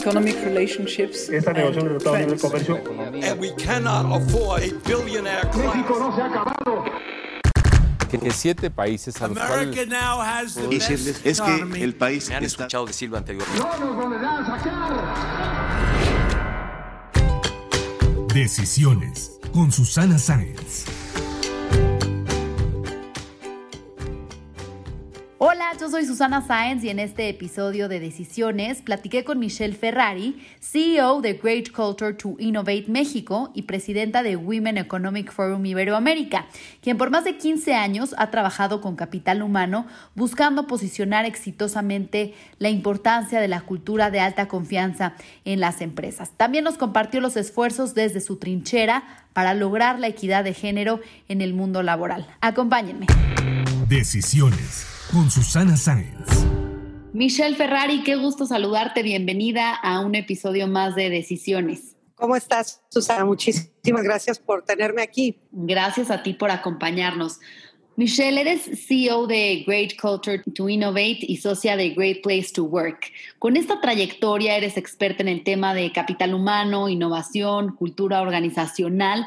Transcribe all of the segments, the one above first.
Economic relationships. Esta negociación del Tratado de Libre Comercio. And we cannot afford a billionaire class. no se ha acabado. que siete países a los America cuales now has the decirles best es economy. que el país Me han está escuchado decirlo anteriormente. No nos volverán a sacar. Decisiones con Susana Sáenz. Hola, yo soy Susana Sáenz y en este episodio de Decisiones platiqué con Michelle Ferrari, CEO de Great Culture to Innovate México y presidenta de Women Economic Forum Iberoamérica, quien por más de 15 años ha trabajado con capital humano buscando posicionar exitosamente la importancia de la cultura de alta confianza en las empresas. También nos compartió los esfuerzos desde su trinchera para lograr la equidad de género en el mundo laboral. Acompáñenme. Decisiones con Susana Sáenz. Michelle Ferrari, qué gusto saludarte. Bienvenida a un episodio más de Decisiones. ¿Cómo estás, Susana? Muchísimas gracias por tenerme aquí. Gracias a ti por acompañarnos. Michelle, eres CEO de Great Culture to Innovate y socia de Great Place to Work. Con esta trayectoria eres experta en el tema de capital humano, innovación, cultura organizacional.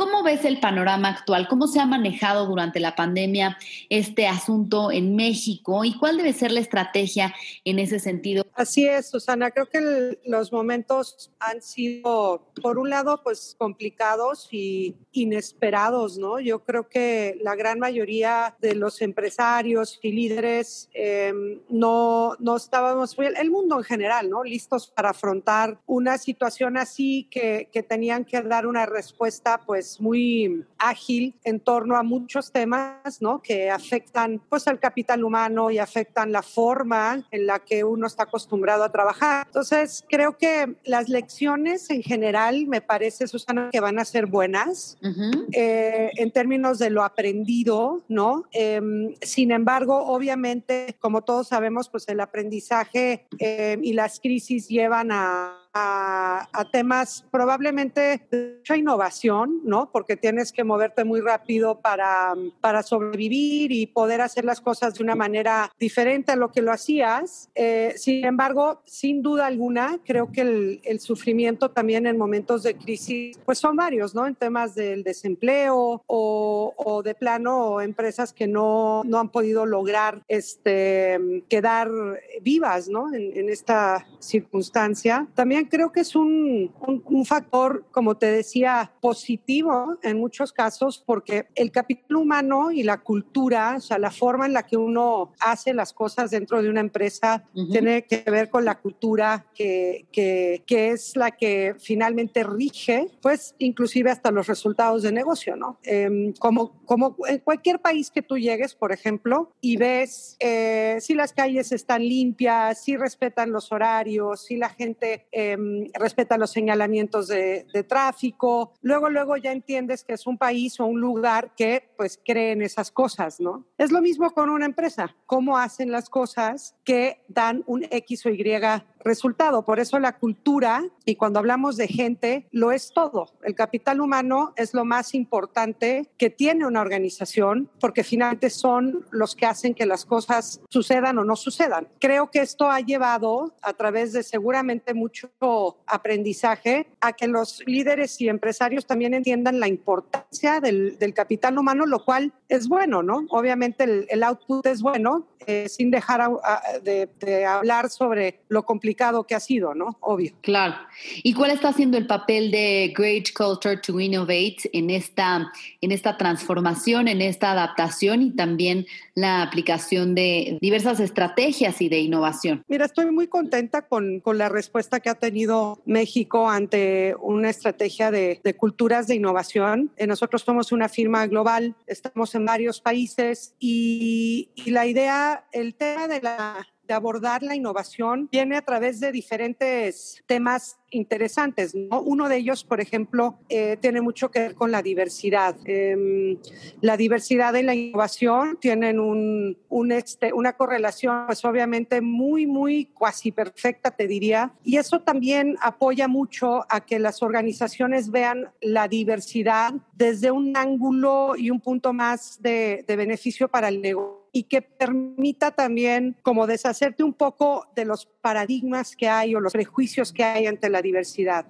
¿Cómo ves el panorama actual? ¿Cómo se ha manejado durante la pandemia este asunto en México? ¿Y cuál debe ser la estrategia en ese sentido? Así es, Susana. Creo que el- los momentos han sido, por un lado, pues complicados y inesperados, ¿no? Yo creo que la gran mayoría de los empresarios y líderes eh, no, no estábamos, el mundo en general, ¿no? Listos para afrontar una situación así que, que tenían que dar una respuesta, pues, muy ágil en torno a muchos temas, ¿no? Que afectan, pues, al capital humano y afectan la forma en la que uno está acostumbrado a trabajar. Entonces, creo que las lecciones en general, me parece, Susana, que van a ser buenas Ujú. eh, en términos de lo aprendido, ¿no? Em, sin embargo, obviamente, como todos sabemos, pues el aprendizaje eh, y las crisis llevan a, a- temas probablemente de mucha innovación, ¿no? Porque tienes que moverte muy rápido para, para sobrevivir y poder hacer las cosas de una manera diferente a lo que lo hacías. Eh, sin embargo, sin duda alguna, creo que el, sufrimiento también en momentos de crisis, pues son varios, ¿no? En temas del desempleo o, de plano empresas que no, no han podido lograr este, quedar vivas, ¿no? En esta circunstancia. También creo que es un, un, un factor, como te decía, positivo en muchos casos porque el capital humano y la cultura, o sea, la forma en la que uno hace las cosas dentro de una empresa, Ujú. tiene que ver con la cultura que, que, que es la que finalmente rige, pues inclusive hasta los resultados de negocio, ¿no? Em, como, como en cualquier país que tú llegues, por ejemplo, y ves eh, si las calles están limpias, si respetan los horarios, si la gente em, respeta los señalamientos de, de tráfico, luego, luego ya entiendes que es un país o un lugar que pues cree en esas cosas, ¿no? Es lo mismo con una empresa, cómo hacen las cosas que dan un X o Y resultado. Por eso la cultura, y cuando hablamos de gente, lo es todo. El capital humano es lo más importante que tiene una organización, porque finalmente son los que hacen que las cosas sucedan o no sucedan. Creo que esto ha llevado, a través de seguramente mucho aprendizaje, a que los líderes y empresarios también entiendan la importancia del, del capital humano, lo cual es bueno, ¿no? Obviamente el, el output es bueno, eh, sin dejar a- a- de, de hablar sobre lo complicado que ha sido, ¿no? Obvio. Claro. ¿Y cuál está siendo el papel de Great Culture to Innovate en esta, en esta transformación, en esta adaptación y también la aplicación de diversas estrategias y de innovación? Mira, estoy muy contenta con, con la respuesta que ha tenido México ante una estrategia de, culturas de innovación. Eh, nosotros somos una firma global, estamos en varios países y, y la idea, el tema de la de abordar la innovación viene a través de diferentes temas interesantes. ¿no? Uno de ellos, por ejemplo, eh, tiene mucho que ver con la diversidad. Eh, la diversidad y la innovación tienen un este, una correlación, pues obviamente muy, muy cuasi perfecta, te diría. Y eso también apoya mucho a que las organizaciones vean la diversidad desde un ángulo y un punto más de, de beneficio para el negocio y que permita también como deshacerte un poco de los paradigmas que hay o los prejuicios que hay ante la diversidad,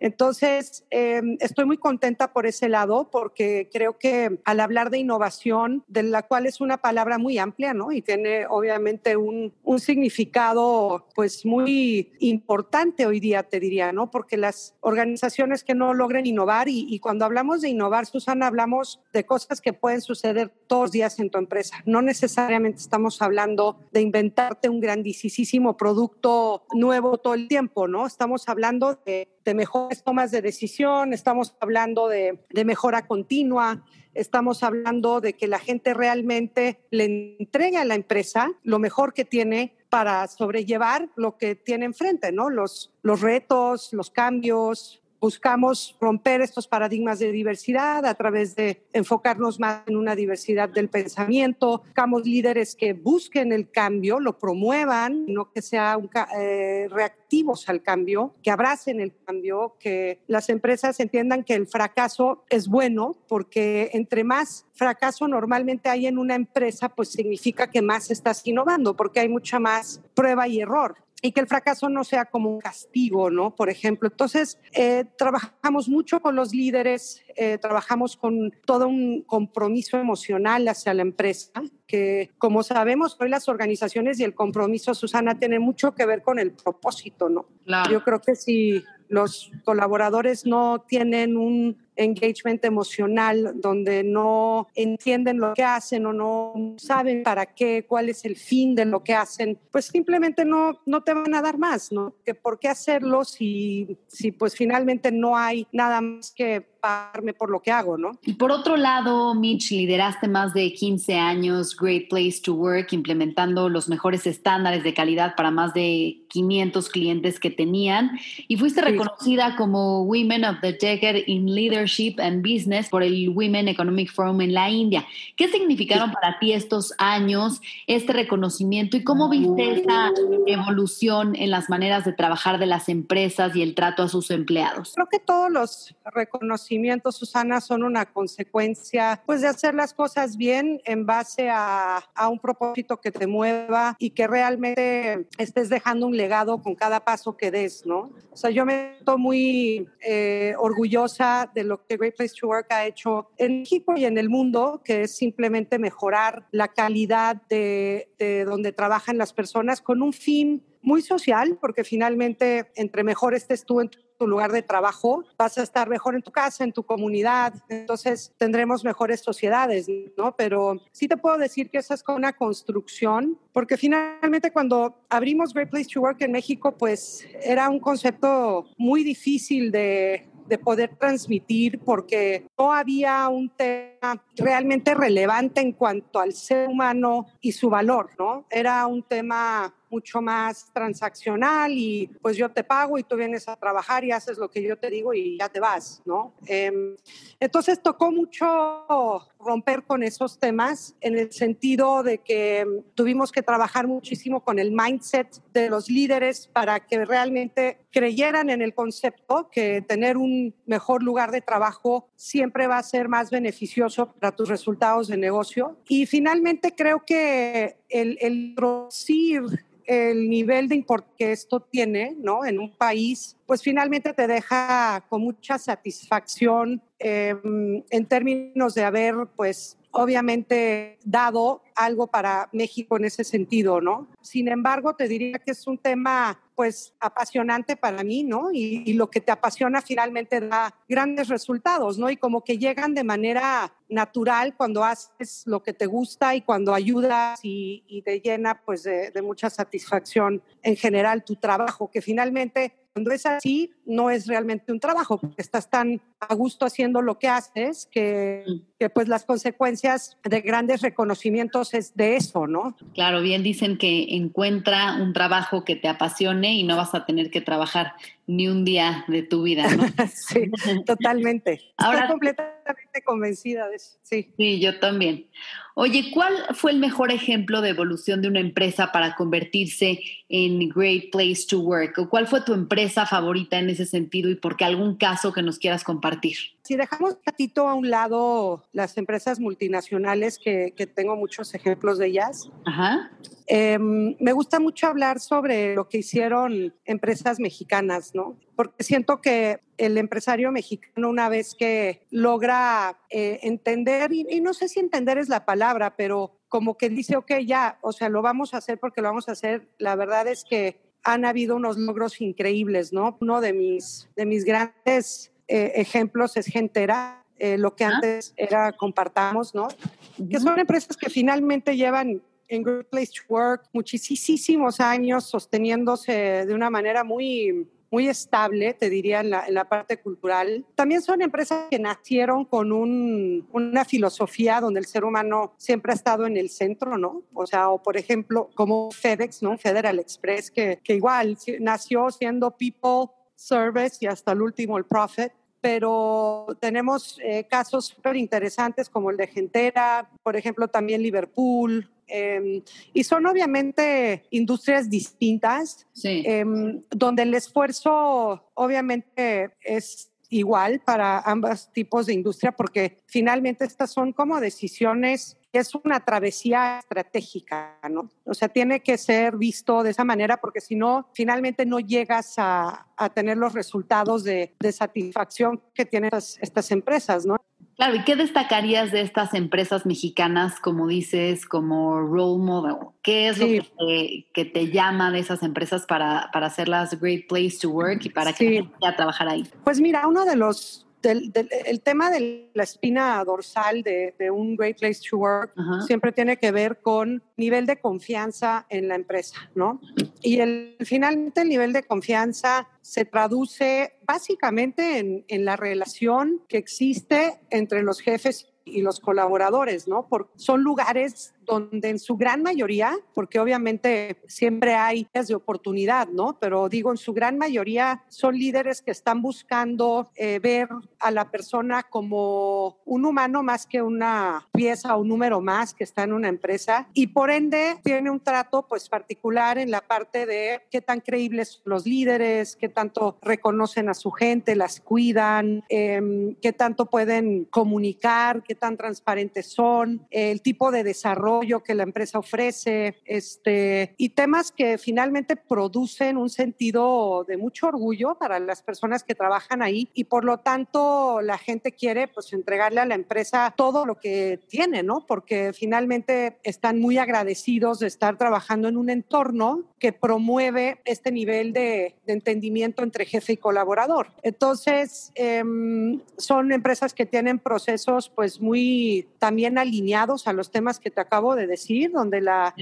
Entonces, eh, estoy muy contenta por ese lado porque creo que al hablar de innovación, de la cual es una palabra muy amplia, ¿no? Y tiene obviamente un, un significado pues muy importante hoy día, te diría, ¿no? Porque las organizaciones que no logren innovar y, y cuando hablamos de innovar, Susana, hablamos de cosas que pueden suceder todos los días en tu empresa. No necesariamente estamos hablando de inventarte un grandísimo producto nuevo todo el tiempo, ¿no? Estamos hablando de, de mejores tomas de decisión, estamos hablando de, de, mejora continua, estamos hablando de que la gente realmente le entregue a la empresa lo mejor que tiene para sobrellevar lo que tiene enfrente, ¿no? Los, los retos, los cambios, buscamos romper estos paradigmas de diversidad a través de enfocarnos más en una diversidad del pensamiento, buscamos líderes que busquen el cambio, lo promuevan, no que sean eh, reactivos al cambio, que abracen el cambio, que las empresas entiendan que el fracaso es bueno, porque entre más fracaso normalmente hay en una empresa, pues significa que más estás innovando, porque hay mucha más prueba y error y que el fracaso no sea como un castigo, ¿no? Por ejemplo, entonces eh, trabajamos mucho con los líderes, eh, trabajamos con todo un compromiso emocional hacia la empresa, que como sabemos hoy las organizaciones y el compromiso, Susana, tiene mucho que ver con el propósito, ¿no? Claro. Yo creo que si los colaboradores no tienen un engagement emocional donde no entienden lo que hacen o no saben para qué, cuál es el fin de lo que hacen, pues simplemente no, no te van a dar más, ¿no? Que por qué hacerlo si, si pues finalmente no hay nada más que pagarme por lo que hago, ¿no? Y por otro lado, Mitch, lideraste más de 15 años Great Place to Work, implementando los mejores estándares de calidad para más de 500 clientes que tenían y fuiste reconocida como Women of the Decade in Leadership and Business por el Women Economic Forum en la India. ¿Qué significaron para ti estos años, este reconocimiento y cómo viste esa evolución en las maneras de trabajar de las empresas y el trato a sus empleados? Creo que todos los reconocimientos, Susana, son una consecuencia pues de hacer las cosas bien en base a, a un propósito que te mueva y que realmente estés dejando un legado con cada paso que des, ¿no? O sea, yo me siento muy eh, orgullosa de lo que Great Place to Work ha hecho en México y en el mundo, que es simplemente mejorar la calidad de, de donde trabajan las personas con un fin muy social, porque finalmente entre mejor estés tú en tu lugar de trabajo, vas a estar mejor en tu casa, en tu comunidad, entonces tendremos mejores sociedades, ¿no? Pero sí te puedo decir que esa es una construcción, porque finalmente cuando abrimos Great Place to Work en México, pues era un concepto muy difícil de, de poder transmitir porque no había un tema realmente relevante en cuanto al ser humano y su valor, ¿no? Era un tema mucho más transaccional y pues yo te pago y tú vienes a trabajar y haces lo que yo te digo y ya te vas, ¿no? Eh, entonces tocó mucho romper con esos temas en el sentido de que tuvimos que trabajar muchísimo con el mindset de los líderes para que realmente creyeran en el concepto que tener un mejor lugar de trabajo siempre va a ser más beneficioso para tus resultados de negocio. Y finalmente creo que el, el introducir el nivel de import que esto tiene, ¿no? En un país, pues finalmente te deja con mucha satisfacción eh, en términos de haber, pues, obviamente dado algo para México en ese sentido, ¿no? Sin embargo, te diría que es un tema pues apasionante para mí, ¿no? Y, lo que te apasiona finalmente da grandes resultados, ¿no? Y como que llegan de manera natural cuando haces lo que te gusta y cuando ayudas y, y te llena pues de mucha satisfacción en general tu trabajo, que finalmente cuando es así, no es realmente un trabajo, porque estás tan a gusto haciendo lo que haces que que pues las consecuencias de grandes reconocimientos es de eso, ¿no? Claro, bien dicen que encuentra un trabajo que te apasione y no vas a tener que trabajar ni un día de tu vida, ¿no? sí, totalmente. Ahora, Estoy completamente convencida de eso, sí. Sí, yo también. Oye, ¿cuál fue el mejor ejemplo de evolución de una empresa para convertirse en Great Place to Work? ¿O cuál fue tu empresa favorita en ese sentido y por qué algún caso que nos quieras compartir? Si dejamos un ratito a un lado las empresas multinacionales, que, que tengo muchos ejemplos de ellas, Ajá. Eh, me gusta mucho hablar sobre lo que hicieron empresas mexicanas, ¿no? Porque siento que el empresario mexicano, una vez que logra eh, entender, y, y, no sé si entender es la palabra, pero como que dice, ok, ya, o sea, lo vamos a hacer porque lo vamos a hacer, la verdad es que han habido unos logros increíbles, ¿no? Uno de mis, de mis grandes eh, ejemplos es Gentera, eh, lo que antes era Compartamos, ¿no? Que son empresas que finalmente llevan en Great Place to Work muchísimos años sosteniéndose de una manera muy, muy estable, te diría, en la, en la, parte cultural. También son empresas que nacieron con un, una filosofía donde el ser humano siempre ha estado en el centro, ¿no? O sea, o por ejemplo, como FedEx, ¿no? Federal Express, que, que igual nació siendo people, service y hasta el último el profit pero tenemos eh, casos súper interesantes como el de Gentera, por ejemplo, también Liverpool, eh, y son obviamente industrias distintas, sí. eh, donde el esfuerzo obviamente es igual para ambos tipos de industria, porque finalmente estas son como decisiones es una travesía estratégica, ¿no? O sea, tiene que ser visto de esa manera porque si no, finalmente no llegas a, a tener los resultados de, de satisfacción que tienen estas, estas, empresas, ¿no? Claro, ¿y qué destacarías de estas empresas mexicanas, como dices, como role model? ¿Qué es sí. lo que te, que te, llama de esas empresas para, para hacerlas great place to work y para que sí. a trabajar ahí? Pues mira, uno de los del, del, el tema de la espina dorsal de, de un Great Place to Work -huh. siempre tiene que ver con nivel de confianza en la empresa, ¿no? Y el, finalmente el nivel de confianza se traduce básicamente en, en la relación que existe entre los jefes y los colaboradores, ¿no? Porque son lugares donde en su gran mayoría, porque obviamente siempre hay de oportunidad, ¿no? Pero digo, en su gran mayoría son líderes que están buscando eh, ver a la persona como un humano más que una pieza o un número más que está en una empresa y por ende tiene un trato pues particular en la parte de qué tan creíbles son los líderes, qué tanto reconocen a su gente, las cuidan, eh, qué tanto pueden comunicar, qué tan transparentes son, el tipo de desarrollo que la empresa ofrece, este, y temas que finalmente producen un sentido de mucho orgullo para las personas que trabajan ahí y por lo tanto la gente quiere pues entregarle a la empresa todo lo que tiene, ¿no? Porque finalmente están muy agradecidos de estar trabajando en un entorno que promueve este nivel de, de entendimiento entre jefe y colaborador. Entonces, eh, son empresas que tienen procesos pues muy también alineados a los temas que te acabo de decir, donde la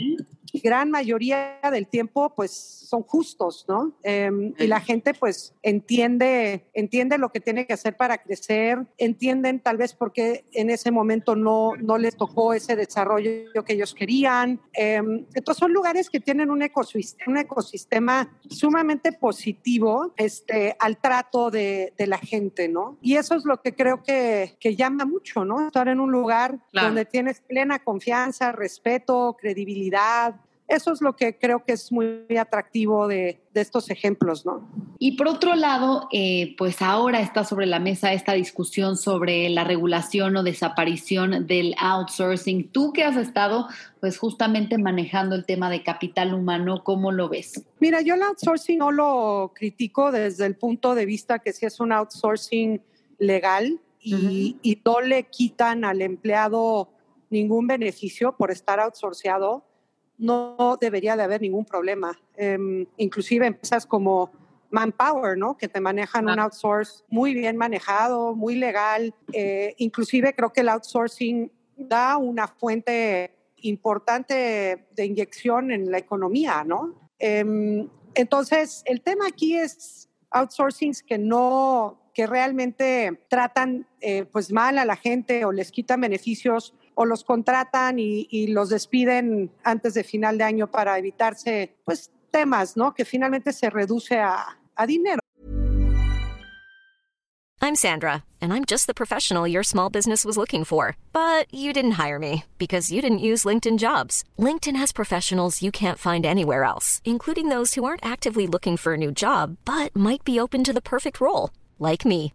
gran mayoría del tiempo pues son justos, ¿no? Eh, y la gente pues entiende, entiende lo que tiene que hacer para crecer, entienden tal vez por qué en ese momento no, no les tocó ese desarrollo que ellos querían. Eh, entonces son lugares que tienen un ecosistema, un ecosistema sumamente positivo este, al trato de, de, la gente, ¿no? Y eso es lo que creo que, que llama mucho, ¿no? Estar en un lugar claro. donde tienes plena confianza, respeto, credibilidad, eso es lo que creo que es muy atractivo de, de estos ejemplos, ¿no? Y por otro lado, eh, pues ahora está sobre la mesa esta discusión sobre la regulación o desaparición del outsourcing. Tú que has estado, pues justamente manejando el tema de capital humano, ¿cómo lo ves? Mira, yo el outsourcing no lo critico desde el punto de vista que si es un outsourcing legal y, uh -huh. y no le quitan al empleado ningún beneficio por estar outsourceado no debería de haber ningún problema. Eh, inclusive empresas como Manpower, ¿no? Que te manejan ah. un outsource muy bien manejado, muy legal. Eh, inclusive creo que el outsourcing da una fuente importante de inyección en la economía, ¿no? Eh, entonces, el tema aquí es outsourcings que no que realmente tratan eh, pues mal a la gente o les quitan beneficios o los contratan y, y, los despiden antes de final de año para evitarse pues temas, ¿no? Que finalmente se reduce a, a dinero. I'm Sandra, and I'm just the professional your small business was looking for. But you didn't hire me because you didn't use LinkedIn jobs. LinkedIn has professionals you can't find anywhere else, including those who aren't actively looking for a new job, but might be open to the perfect role, like me.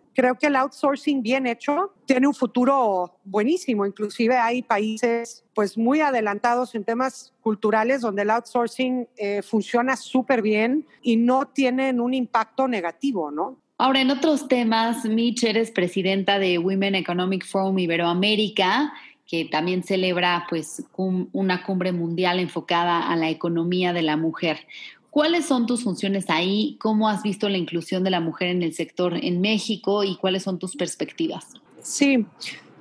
creo que el outsourcing bien hecho tiene un futuro buenísimo. Inclusive hay países pues muy adelantados en temas culturales donde el outsourcing eh, funciona súper bien y no tienen un impacto negativo, ¿no? Ahora, en otros temas, Mitch, eres presidenta de Women Economic Forum Iberoamérica, que también celebra pues una cumbre mundial enfocada a la economía de la mujer. ¿Cuáles son tus funciones ahí? ¿Cómo has visto la inclusión de la mujer en el sector en México y cuáles son tus perspectivas? Sí,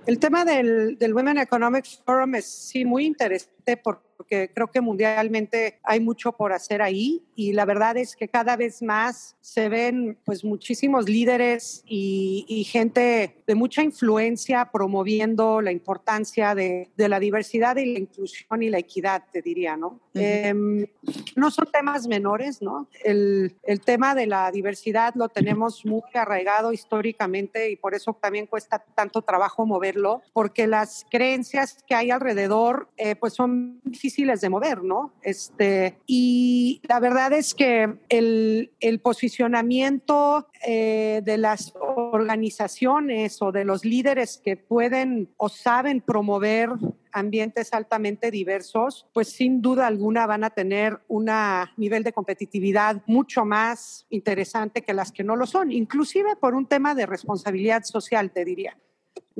el tema del, del Women Economic Forum es sí muy interesante porque porque creo que mundialmente hay mucho por hacer ahí y la verdad es que cada vez más se ven pues muchísimos líderes y, y gente de mucha influencia promoviendo la importancia de, de, la diversidad y la inclusión y la equidad, te diría, ¿no? Uh -huh. eh, no son temas menores, ¿no? El, el tema de la diversidad lo tenemos muy arraigado históricamente y por eso también cuesta tanto trabajo moverlo, porque las creencias que hay alrededor eh, pues son difíciles difíciles de mover, ¿no? Este, y la verdad es que el, posicionamiento eh, de las organizaciones o de los líderes que pueden o saben promover ambientes altamente diversos, pues sin duda alguna van a tener un nivel de competitividad mucho más interesante que las que no lo son, inclusive por un tema de responsabilidad social, te diría.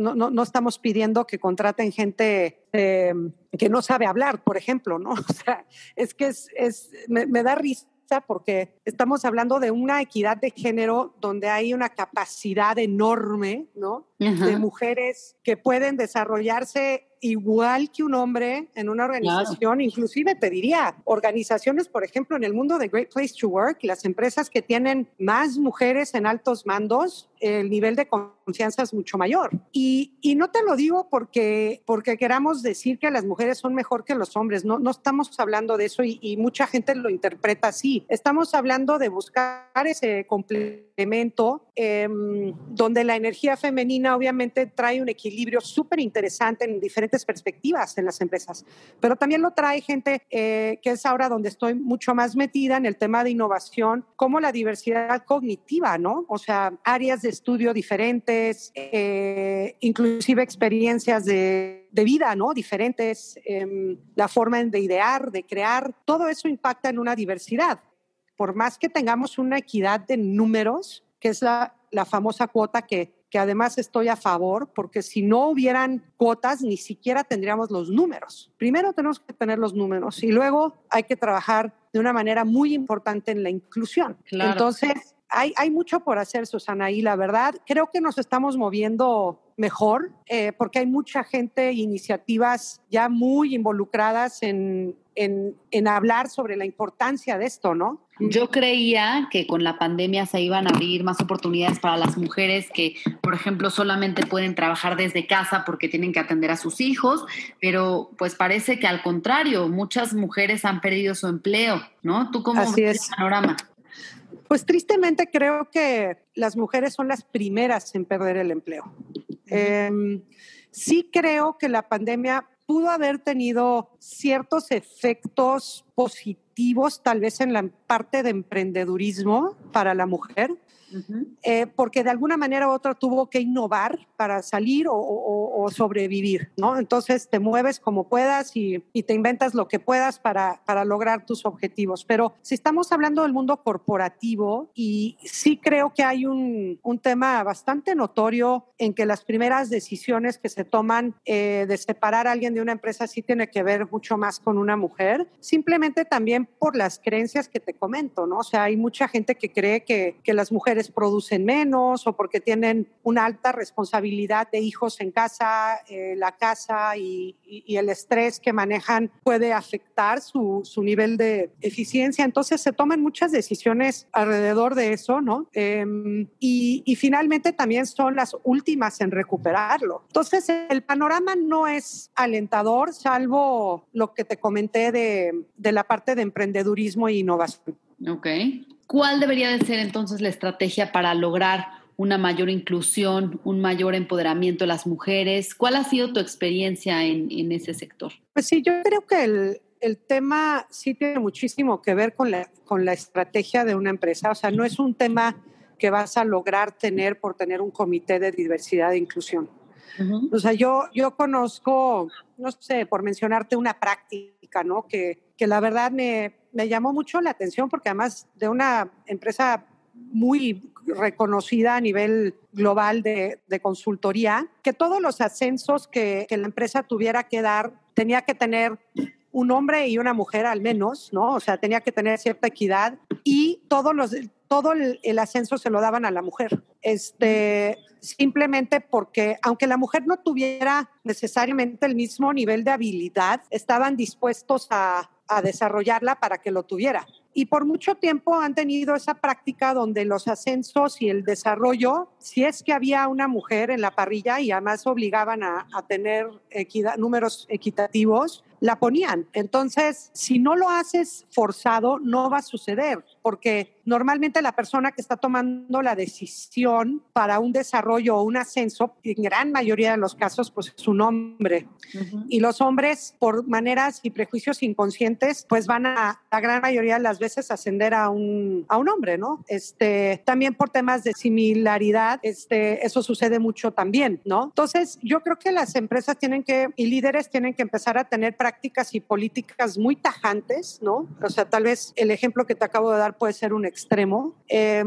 No, no, no, estamos pidiendo que contraten gente eh, que no sabe hablar, por ejemplo, ¿no? O sea, es que es, es me, me, da risa porque estamos hablando de una equidad de género donde hay una capacidad enorme, ¿no? De mujeres que pueden desarrollarse igual que un hombre en una organización, claro. inclusive te diría, organizaciones, por ejemplo, en el mundo de Great Place to Work, las empresas que tienen más mujeres en altos mandos, el nivel de confianza es mucho mayor. Y, y no te lo digo porque, porque queramos decir que las mujeres son mejor que los hombres, no, no estamos hablando de eso y, y mucha gente lo interpreta así. Estamos hablando de buscar ese complemento eh, donde la energía femenina obviamente trae un equilibrio súper interesante en diferentes perspectivas en las empresas, pero también lo trae gente eh, que es ahora donde estoy mucho más metida en el tema de innovación, como la diversidad cognitiva, ¿no? O sea, áreas de estudio diferentes, eh, inclusive experiencias de, de, vida, ¿no? Diferentes, eh, la forma de idear, de crear, todo eso impacta en una diversidad. Por más que tengamos una equidad de números, que es la, la famosa cuota que que además estoy a favor, porque si no hubieran cuotas, ni siquiera tendríamos los números. Primero tenemos que tener los números y luego hay que trabajar de una manera muy importante en la inclusión. Claro. Entonces, hay, hay, mucho por hacer, Susana, y la verdad, creo que nos estamos moviendo mejor, eh, porque hay mucha gente, iniciativas ya muy involucradas en, en, en, hablar sobre la importancia de esto, ¿no? Yo creía que con la pandemia se iban a abrir más oportunidades para las mujeres que, por ejemplo, solamente pueden trabajar desde casa porque tienen que atender a sus hijos, pero pues parece que al contrario, muchas mujeres han perdido su empleo, ¿no? ¿Tú cómo Así ves es. el panorama? Pues tristemente creo que las mujeres son las primeras en perder el empleo. Eh, sí creo que la pandemia pudo haber tenido ciertos efectos positivos, tal vez en la parte de emprendedurismo para la mujer, uh -huh. eh, porque de alguna manera u otra tuvo que innovar para salir o, o, o, sobrevivir, ¿no? Entonces te mueves como puedas y, y te inventas lo que puedas para, para, lograr tus objetivos. Pero si estamos hablando del mundo corporativo, y sí creo que hay un, un tema bastante notorio en que las primeras decisiones que se toman eh, de separar a alguien de una empresa sí tiene que ver mucho más con una mujer, simplemente también por las creencias que te comento, ¿no? O sea, hay mucha gente que cree que, que las mujeres producen menos o porque tienen una alta responsabilidad de hijos en casa, eh, la casa y, y, y, el estrés que manejan puede afectar su, su, nivel de eficiencia. Entonces se toman muchas decisiones alrededor de eso, ¿no? Eh, y, y finalmente también son las últimas en recuperarlo. Entonces el panorama no es alentador, salvo lo que te comenté de, de la parte de emprendedurismo e innovación. Ok. ¿Cuál debería de ser entonces la estrategia para lograr una mayor inclusión, un mayor empoderamiento de las mujeres? ¿Cuál ha sido tu experiencia en, en ese sector? Pues sí, yo creo que el, el, tema sí tiene muchísimo que ver con la, con la estrategia de una empresa. O sea, no es un tema que vas a lograr tener por tener un comité de diversidad e inclusión. O sea, yo, yo conozco, no sé, por mencionarte una práctica, ¿no? Que, que la verdad me, me llamó mucho la atención porque además de una empresa muy reconocida a nivel global de, de, consultoría, que todos los ascensos que, que, la empresa tuviera que dar tenía que tener un hombre y una mujer al menos, ¿no? O sea, tenía que tener cierta equidad y todos los, todo el, ascenso se lo daban a la mujer. Este, simplemente porque aunque la mujer no tuviera necesariamente el mismo nivel de habilidad, estaban dispuestos a, desarrollarla para que lo tuviera. Y por mucho tiempo han tenido esa práctica donde los ascensos y el desarrollo, si es que había una mujer en la parrilla y además obligaban a, tener números equitativos, la ponían. Entonces, si no lo haces forzado, no va a suceder, porque normalmente la persona que está tomando la decisión para un desarrollo o un ascenso, en gran mayoría de los casos, pues es un hombre. Uh -huh. Y los hombres, por maneras y prejuicios inconscientes, pues van a, la gran mayoría de las veces, ascender a un, a un hombre, ¿no? Este, también por temas de similaridad, este, eso sucede mucho también, ¿no? Entonces, yo creo que las empresas tienen que, y líderes tienen que empezar a tener prácticas y políticas muy tajantes, ¿no? O sea, tal vez el ejemplo que te acabo de dar puede ser un extremo, eh,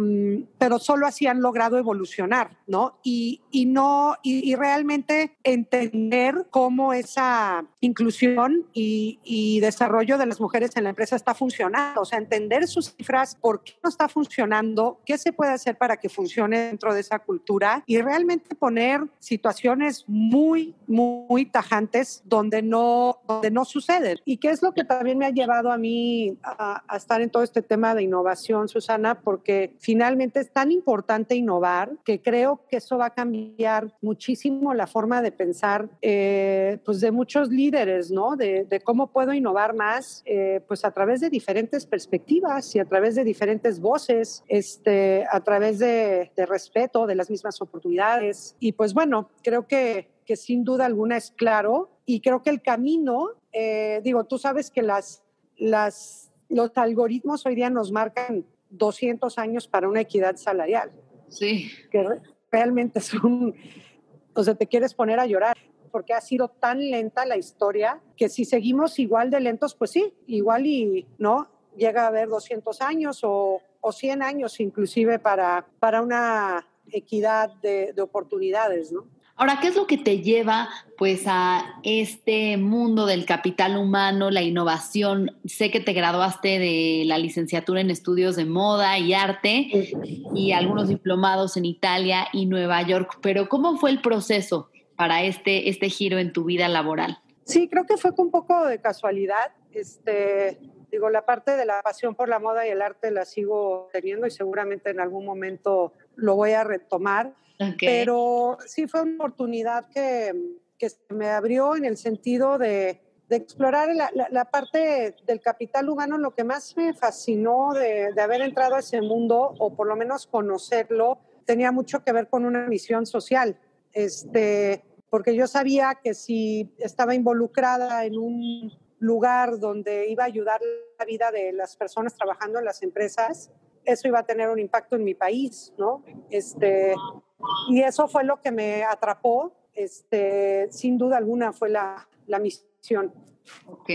pero solo así han logrado evolucionar, ¿no? Y, y no, y, y, realmente entender cómo esa inclusión y, y, desarrollo de las mujeres en la empresa está funcionando, o sea, entender sus cifras, por qué no está funcionando, qué se puede hacer para que funcione dentro de esa cultura y realmente poner situaciones muy, muy, muy tajantes donde no, donde no suceden. ¿Y qué es lo que también me ha llevado a mí a, a estar en todo este tema de innovación, Susana? Porque finalmente es tan importante innovar que creo que eso va a cambiar muchísimo la forma de pensar eh, pues de muchos líderes, ¿no? De, de cómo puedo innovar más, eh, pues a través de diferentes perspectivas y a través de diferentes voces, este, a través de, de respeto, de las mismas oportunidades. Y pues bueno, creo que, que sin duda alguna es claro y creo que el camino, eh, digo, tú sabes que las, las, los algoritmos hoy día nos marcan 200 años para una equidad salarial. Sí. Que realmente es un, o sea, te quieres poner a llorar porque ha sido tan lenta la historia que si seguimos igual de lentos, pues sí, igual y no, llega a haber 200 años o, o 100 años inclusive para, para una equidad de, de oportunidades, ¿no? Ahora, ¿qué es lo que te lleva pues a este mundo del capital humano, la innovación? Sé que te graduaste de la licenciatura en estudios de moda y arte y algunos diplomados en Italia y Nueva York, pero ¿cómo fue el proceso para este, este giro en tu vida laboral? Sí, creo que fue un poco de casualidad. Este, digo, la parte de la pasión por la moda y el arte la sigo teniendo y seguramente en algún momento lo voy a retomar. Okay. Pero sí fue una oportunidad que, que me abrió en el sentido de, de explorar la, la, la, parte del capital humano. Lo que más me fascinó de, de, haber entrado a ese mundo, o por lo menos conocerlo, tenía mucho que ver con una misión social. Este, porque yo sabía que si estaba involucrada en un lugar donde iba a ayudar la vida de las personas trabajando en las empresas, eso iba a tener un impacto en mi país, ¿no? Este, y eso fue lo que me atrapó, este, sin duda alguna fue la, la misión. Ok.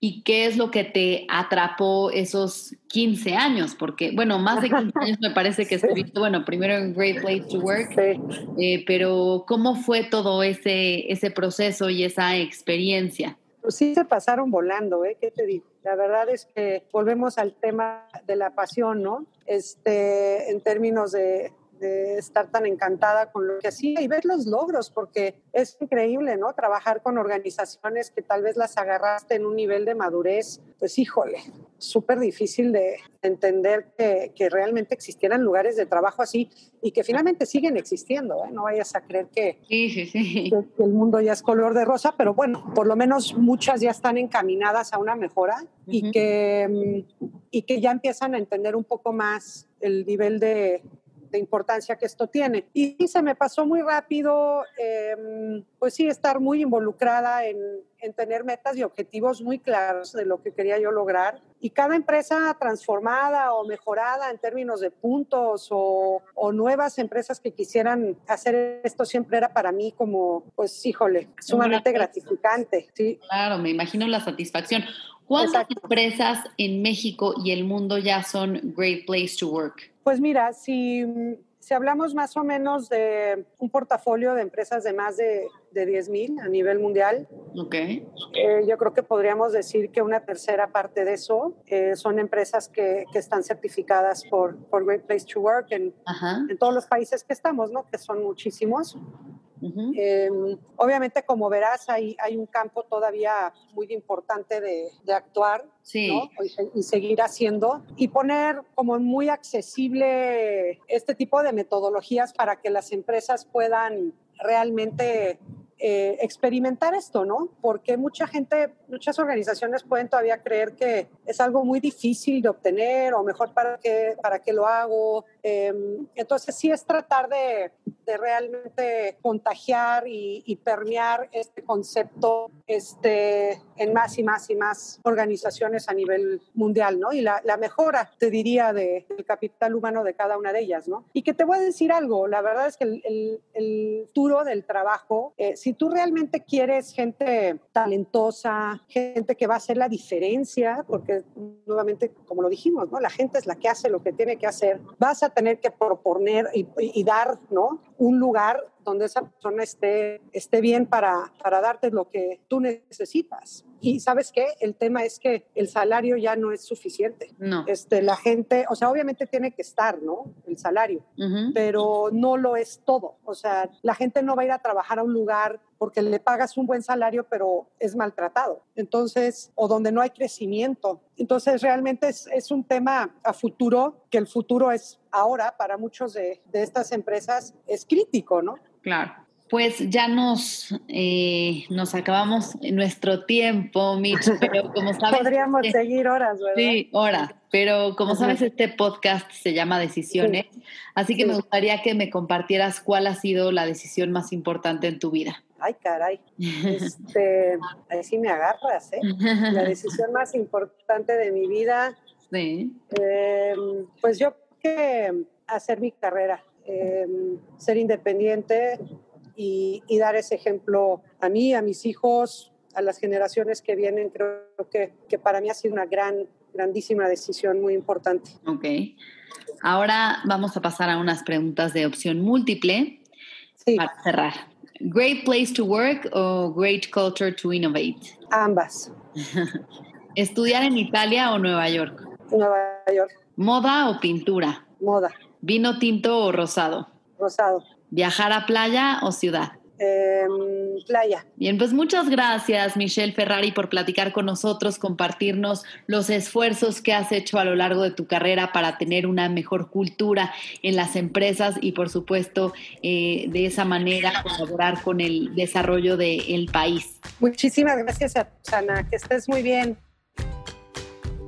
¿Y qué es lo que te atrapó esos 15 años? Porque, bueno, más de 15 años me parece que estuviste, sí. bueno, primero en Great Place to Work, sí. eh, pero ¿cómo fue todo ese, ese proceso y esa experiencia? Pues sí se pasaron volando, ¿eh? ¿Qué te digo? La verdad es que volvemos al tema de la pasión, ¿no? Este, en términos de, de estar tan encantada con lo que hacía y ver los logros, porque es increíble, ¿no? Trabajar con organizaciones que tal vez las agarraste en un nivel de madurez, pues híjole, súper difícil de entender que, que, realmente existieran lugares de trabajo así y que finalmente siguen existiendo, ¿eh? No vayas a creer que, sí, sí, sí. que, el mundo ya es color de rosa, pero bueno, por lo menos muchas ya están encaminadas a una mejora uh -huh. y, que, y que ya empiezan a entender un poco más el nivel de, de importancia que esto tiene. Y se me pasó muy rápido, eh, pues sí, estar muy involucrada en, en, tener metas y objetivos muy claros de lo que quería yo lograr. Y cada empresa transformada o mejorada en términos de puntos o, o nuevas empresas que quisieran hacer esto siempre era para mí como, pues híjole, sumamente gratificante. Sí. Claro, me imagino la satisfacción. ¿Cuántas Exacto. empresas en México y el mundo ya son Great Place to Work? Pues mira, si, si hablamos más o menos de un portafolio de empresas de más de, de 10 mil a nivel mundial, okay. eh, yo creo que podríamos decir que una tercera parte de eso eh, son empresas que, que, están certificadas por, por Great Place to Work en, en todos los países que estamos, ¿no? que son muchísimos. Uh -huh. eh, obviamente, como verás, hay, hay, un campo todavía muy importante de, de actuar sí. ¿no? y, y, seguir haciendo y poner como muy accesible este tipo de metodologías para que las empresas puedan realmente eh, experimentar esto, ¿no? Porque mucha gente, muchas organizaciones pueden todavía creer que es algo muy difícil de obtener o mejor para qué, para qué lo hago. Eh, entonces sí es tratar de, de realmente contagiar y, y, permear este concepto este, en más y más y más organizaciones a nivel mundial, ¿no? Y la, la mejora, te diría, de, del capital humano de cada una de ellas, ¿no? Y que te voy a decir algo, la verdad es que el, el, el futuro del trabajo, eh, si tú realmente quieres gente talentosa, gente que va a hacer la diferencia, porque nuevamente, como lo dijimos, ¿no? La gente es la que hace lo que tiene que hacer, vas a tener que proponer y, y dar, ¿no? Un lugar donde esa persona esté, esté bien para, para darte lo que tú necesitas. Y sabes qué, el tema es que el salario ya no es suficiente. No. Este, la gente, o sea, obviamente tiene que estar, ¿no? El salario, uh -huh. pero no lo es todo. O sea, la gente no va a ir a trabajar a un lugar porque le pagas un buen salario, pero es maltratado. Entonces, o donde no hay crecimiento. Entonces, realmente es, es un tema a futuro, que el futuro es ahora para muchos de, de estas empresas, es crítico, ¿no? Claro. Pues ya nos, eh, nos acabamos nuestro tiempo, Mitch, pero como sabes... Podríamos este, seguir horas, ¿verdad? Sí, horas, pero como sabes, este podcast se llama Decisiones, sí. así que sí. me gustaría que me compartieras cuál ha sido la decisión más importante en tu vida. Ay, caray, este, ahí sí me agarras, ¿eh? La decisión más importante de mi vida, sí. eh, pues yo que hacer mi carrera, eh, ser independiente, y, y, dar ese ejemplo a mí, a mis hijos, a las generaciones que vienen. Creo que, que para mí ha sido una gran, grandísima decisión muy importante. Ok. Ahora vamos a pasar a unas preguntas de opción múltiple sí. para cerrar. ¿Great place to work o great culture to innovate? Ambas. ¿Estudiar en Italia o Nueva York? Nueva York. ¿Moda o pintura? Moda. ¿Vino tinto o rosado? Rosado. ¿Viajar a playa o ciudad? Eh, playa. Bien, pues muchas gracias, Michelle Ferrari, por platicar con nosotros, compartirnos los esfuerzos que has hecho a lo largo de tu carrera para tener una mejor cultura en las empresas y, por supuesto, eh, de esa manera colaborar con el desarrollo del de país. Muchísimas gracias, Susana. Que estés muy bien.